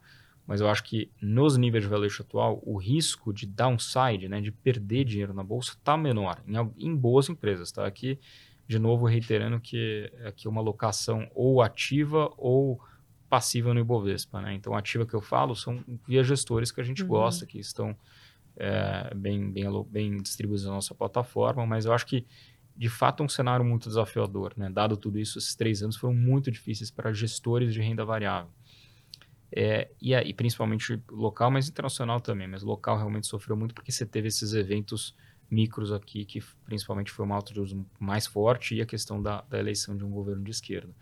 Mas eu acho que nos níveis de valuation atual, o risco de downside, né, de perder dinheiro na bolsa, está menor em, em boas empresas. Tá? Aqui, de novo, reiterando que aqui é uma alocação ou ativa ou passiva no Ibovespa. Né? Então, ativa que eu falo são via gestores que a gente Uhum. gosta, que estão é, bem, bem, bem distribuídos na nossa plataforma, mas eu acho que de fato é um cenário muito desafiador, né? Dado tudo isso, esses três anos foram muito difíceis para gestores de renda variável. É, e principalmente local, mas internacional também. Mas local realmente sofreu muito porque você teve esses eventos micros aqui, que principalmente foi uma alta de juros mais forte e a questão da, da eleição de um governo de esquerda.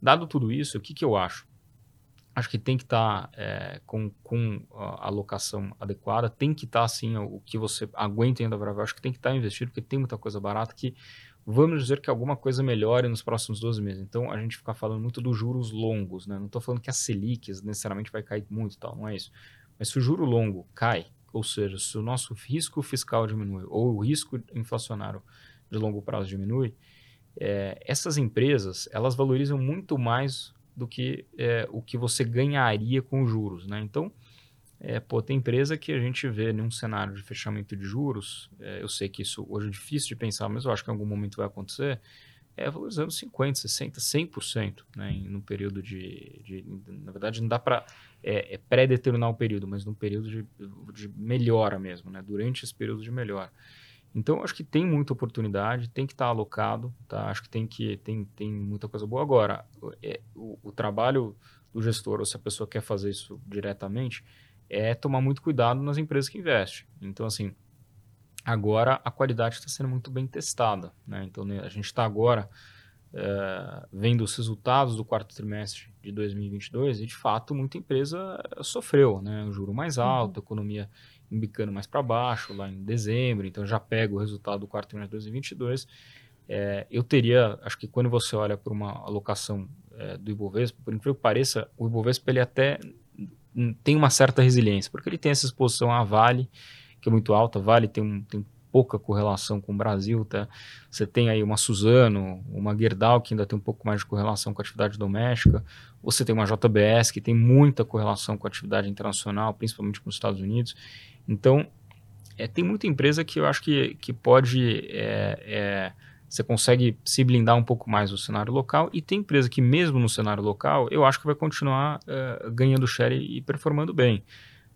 Dado tudo isso, o que, que eu acho? Acho que tem que estar com, com a alocação adequada, tem que estar assim, o que você aguenta ainda variável, acho que tem que estar investido, porque tem muita coisa barata que vamos dizer que alguma coisa melhore nos próximos 12 meses. Então, a gente fica falando muito dos juros longos, né? Não estou falando que a Selic necessariamente vai cair muito tal, não é isso. Mas se o juro longo cai, ou seja, se o nosso risco fiscal diminui, ou o risco inflacionário de longo prazo diminui, é, essas empresas, elas valorizam muito mais do que é, o que você ganharia com juros, né? Então, é, pô, tem empresa que a gente vê num cenário de fechamento de juros, é, eu sei que isso hoje é difícil de pensar, mas eu acho que em algum momento vai acontecer, é valorizando 50%, 60%, 100%, né, em, no período de, de, Na verdade, não dá para é, é pré-determinar o período, mas no período de, de melhora mesmo, né, durante esse período de melhora. Então, acho que tem muita oportunidade, tem que estar tá alocado, tá? Acho que tem que tem, tem muita coisa boa. Agora, é, o trabalho do gestor, ou se a pessoa quer fazer isso diretamente, é tomar muito cuidado nas empresas que investem. Então, assim, agora a qualidade está sendo muito bem testada. Né? Então, né, a gente está agora é, vendo os resultados do quarto trimestre de 2022 e, de fato, muita empresa sofreu. Né? O juro mais alto, a economia embicando mais para baixo lá em dezembro. Então, já pega o resultado do quarto trimestre de 2022. É, eu teria, acho que quando você olha para uma alocação é, do Ibovespa, por incrível que pareça, o Ibovespa ele até tem uma certa resiliência, porque ele tem essa exposição à Vale, que é muito alta. Vale tem, um, tem pouca correlação com o Brasil, tá? Você tem aí uma Suzano, uma Gerdau, que ainda tem um pouco mais de correlação com a atividade doméstica. Você tem uma JBS, que tem muita correlação com a atividade internacional, principalmente com os Estados Unidos. Então, é, tem muita empresa que eu acho que, que pode... É, é, você consegue se blindar um pouco mais no cenário local e tem empresa que mesmo no cenário local eu acho que vai continuar uh, ganhando share e, performando bem.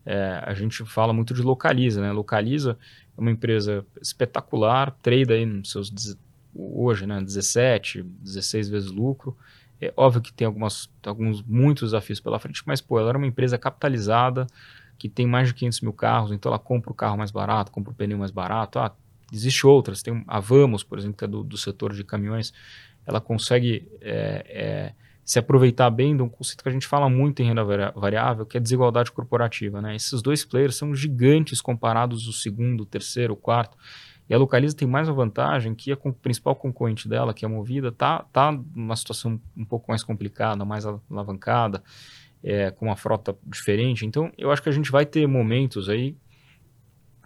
É, a gente fala muito de Localiza, né? Localiza é uma empresa espetacular, trade aí nos seus hoje, né, 17, 16 vezes lucro. É óbvio que tem algumas, alguns muitos desafios pela frente, mas pô, ela era uma empresa capitalizada que tem mais de 500 mil carros, então ela compra o carro mais barato, compra o pneu mais barato. Ah, Existe outras, tem a Vamos, por exemplo, que é do, do setor de caminhões, ela consegue é, é, se aproveitar bem de um conceito que a gente fala muito em renda variável, que é desigualdade corporativa. Né? Esses dois players são gigantes comparados o segundo, o terceiro, o quarto. E a Localiza tem mais uma vantagem que a principal concorrente dela, que é a Movida, está tá numa situação um pouco mais complicada, mais alavancada, é, com uma frota diferente. Então, eu acho que a gente vai ter momentos aí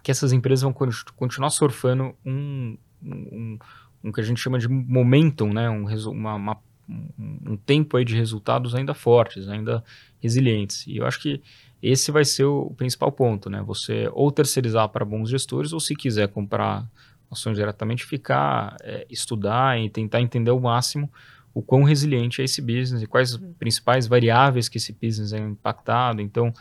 que essas empresas vão continuar surfando um, um, um que a gente chama de momentum, né? um, uma, uma, um tempo aí de resultados ainda fortes, ainda resilientes. E eu acho que esse vai ser o principal ponto, né? Você ou terceirizar para bons gestores, ou se quiser comprar ações diretamente, ficar, é, estudar e tentar entender ao máximo o quão resiliente é esse business e quais as uhum. principais variáveis que esse business é impactado. Então,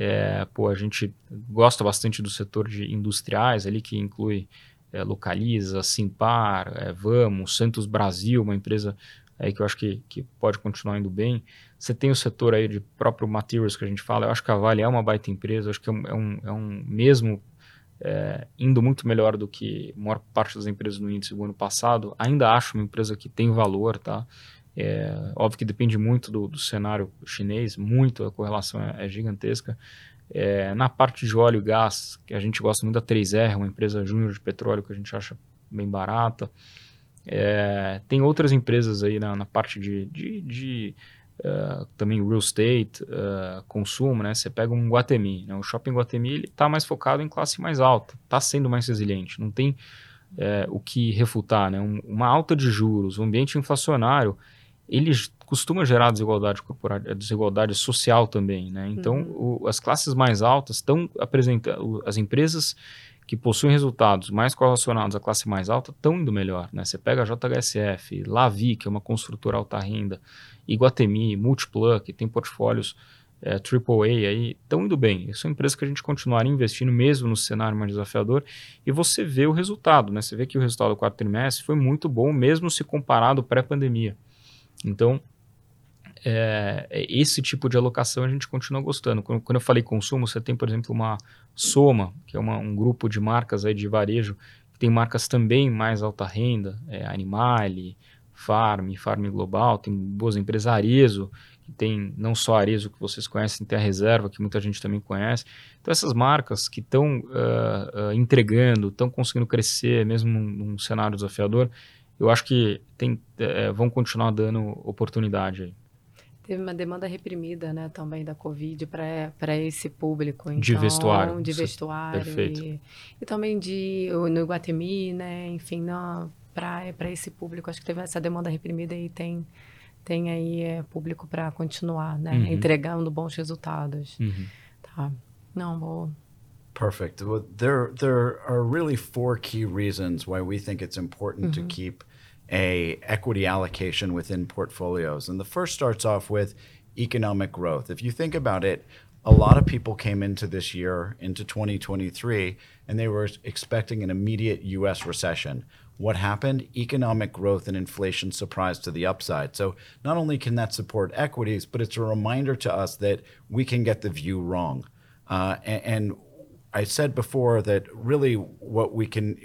é, pô, a gente gosta bastante do setor de industriais ali, que inclui é, Localiza, Simpar, é, Vamos, Santos Brasil, uma empresa aí que eu acho que, que pode continuar indo bem. Você tem o setor aí de próprio materials que a gente fala, eu acho que a Vale é uma baita empresa, eu acho que é um, é um, é mesmo é, indo muito melhor do que a maior parte das empresas no índice do ano passado. Ainda acho uma empresa que tem valor, tá? É, óbvio que depende muito do, do, cenário chinês, muito, a correlação é, é gigantesca. É, na parte de óleo e gás, que a gente gosta muito da 3R, uma empresa júnior de petróleo que a gente acha bem barata. É, tem outras empresas aí na, na parte de, de, de uh, também real estate, uh, consumo, né? Você pega um Guatemi, né? o shopping Guatemi ele está mais focado em classe mais alta, está sendo mais resiliente, não tem o que refutar, né? Um, uma alta de juros, um ambiente inflacionário, ele costuma gerar desigualdade corporativa, desigualdade social também, né? Então, uhum. o, as classes mais altas estão apresentando, as empresas que possuem resultados mais correlacionados à classe mais alta estão indo melhor, né? Você pega a JHSF, Lavi, que é uma construtora alta renda, Iguatemi, Multiplan, que tem portfólios é, AAA aí, estão indo bem. São empresas que a gente continuaria investindo mesmo no cenário mais desafiador e você vê o resultado, né? Você vê que o resultado do quarto trimestre foi muito bom, mesmo se comparado pré-pandemia. Então, é, é, esse tipo de alocação a gente continua gostando. Quando, quando, eu falei consumo, você tem, por exemplo, uma Soma, que é uma, um grupo de marcas aí de varejo, que tem marcas também mais alta renda, é, Animale, Farm, Farm Global, tem boas empresas, Arezo, que tem não só Arezo que vocês conhecem, tem a Reserva, que muita gente também conhece. Então, essas marcas que estão uh, uh, entregando, estão conseguindo crescer, mesmo num, num cenário desafiador, eu acho que tem, uh, vão continuar dando oportunidade aí. Teve uma demanda reprimida, né, também da Covid para esse público. Então, de vestuário. De vestuário. Perfeito. E, e, também de, no Iguatemi, né, enfim, para esse público. Acho que teve essa demanda reprimida e tem, tem aí é, público para continuar, né, uhum. entregando bons resultados. Uhum. Tá. Não, vou... Perfect. Well, there, there are really four key reasons why we think it's important to keep a equity allocation within portfolios. And the first starts off with economic growth. If you think about it, a lot of people came into this year, into 2023, and they were expecting an immediate US recession. What happened? Economic growth and inflation surprised to the upside. So, not only can that support equities, but it's a reminder to us that we can get the view wrong. Uh, and, and I said before that really what we can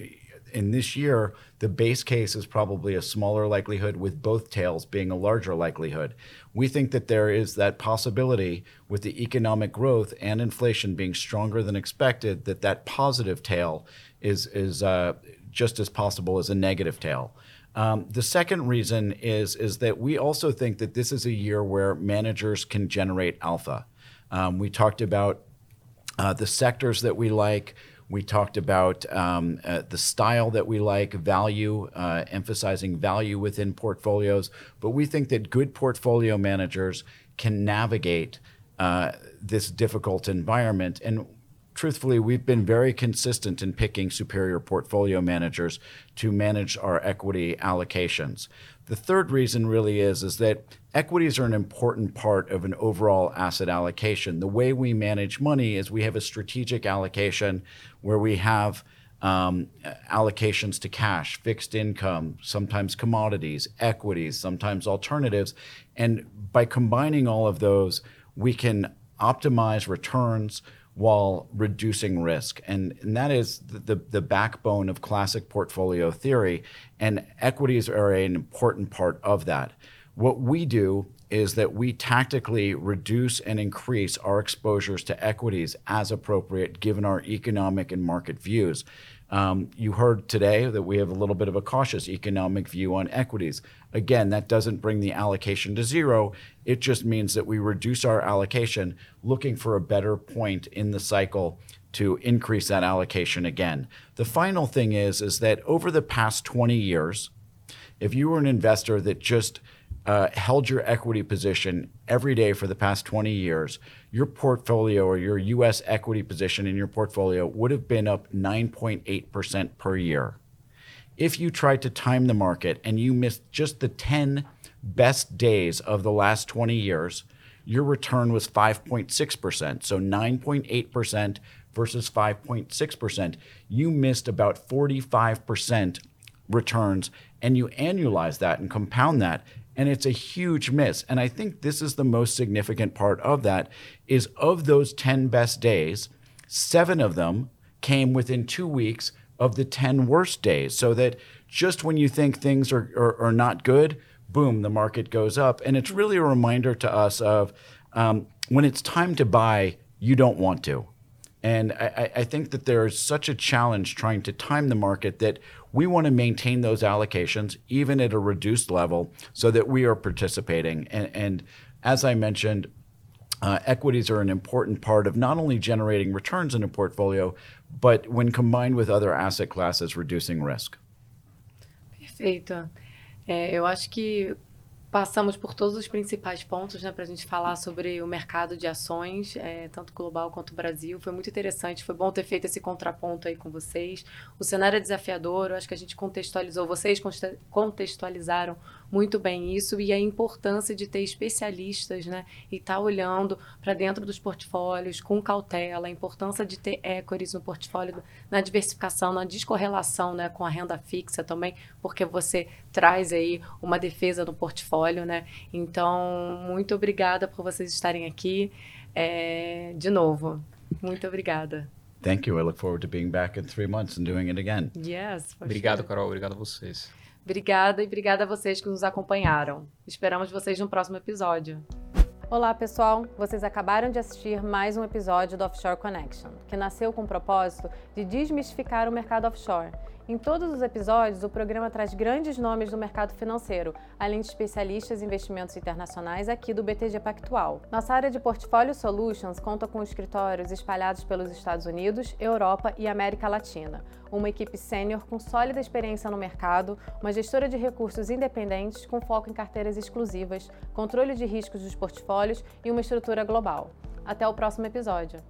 in this year, the base case is probably a smaller likelihood, with both tails being a larger likelihood. We think that there is that possibility with the economic growth and inflation being stronger than expected, that that positive tail is is uh, just as possible as a negative tail. Um, the second reason is is that we also think that this is a year where managers can generate alpha. Um, we talked about uh, the sectors that we like. We talked about um, uh, the style that we like, value, uh, emphasizing value within portfolios. But we think that good portfolio managers can navigate uh, this difficult environment. And truthfully, we've been very consistent in picking superior portfolio managers to manage our equity allocations. The third reason really is is that equities are an important part of an overall asset allocation. The way we manage money is we have a strategic allocation where we have um, allocations to cash, fixed income, sometimes commodities, equities, sometimes alternatives. And by combining all of those, we can optimize returns while reducing risk. And, and that is the, the, the, backbone of classic portfolio theory. And equities are an important part of that. What we do is that we tactically reduce and increase our exposures to equities as appropriate given our economic and market views. Um, you heard today that we have a little bit of a cautious economic view on equities. Again, that doesn't bring the allocation to zero. It just means that we reduce our allocation, looking for a better point in the cycle to increase that allocation again. The final thing is is that over the past 20 years, if you were an investor that just uh, held your equity position every day for the past 20 years, your portfolio or your US equity position in your portfolio would have been up 9.8% per year. If you tried to time the market and you missed just the 10 best days of the last 20 years, your return was 5.6%. So 9.8% versus 5.6%. You missed about 45% returns and you annualize that and compound that and it's a huge miss. And i think this is the most significant part of that is of those 10 best days 7 of them came within 2 weeks of the 10 worst days. So that just when you think things are, are, are not good boom the market goes up. And it's really a reminder to us of um, when it's time to buy you don't want to. And I, I, think that there's such a challenge trying to time the market that we want to maintain those allocations even at a reduced level so that we are participating. And, and as I mentioned, uh, equities are an important part of not only generating returns in a portfolio, but when combined with other asset classes, reducing risk. Perfeito. É, eu acho que Passamos por todos os principais pontos né, para a gente falar sobre o mercado de ações, é, tanto global quanto Brasil. Foi muito interessante, foi bom ter feito esse contraponto aí com vocês. O cenário é desafiador, eu acho que a gente contextualizou, vocês contextualizaram muito bem isso e a importância de ter especialistas né, e estar tá olhando para dentro dos portfólios com cautela, a importância de ter equities no portfólio, na diversificação, na descorrelação né, com a renda fixa também, porque você traz aí uma defesa no portfólio. Né? Então, muito obrigada por vocês estarem aqui. É, de novo, muito obrigada. Thank you. I look forward to being back in three months and doing it again. Yes. Obrigado, sure. Carol. Obrigado a vocês. Obrigada e obrigada a vocês que nos acompanharam. Esperamos vocês no próximo episódio. Olá, pessoal! Vocês acabaram de assistir mais um episódio do Offshore Connection, que nasceu com o propósito de desmistificar o mercado offshore em todos os episódios, o programa traz grandes nomes do mercado financeiro, além de especialistas em investimentos internacionais aqui do BTG Pactual. Nossa área de Portfólio Solutions conta com escritórios espalhados pelos Estados Unidos, Europa e América Latina. Uma equipe sênior com sólida experiência no mercado, uma gestora de recursos independentes com foco em carteiras exclusivas, controle de riscos dos portfólios e uma estrutura global. Até o próximo episódio.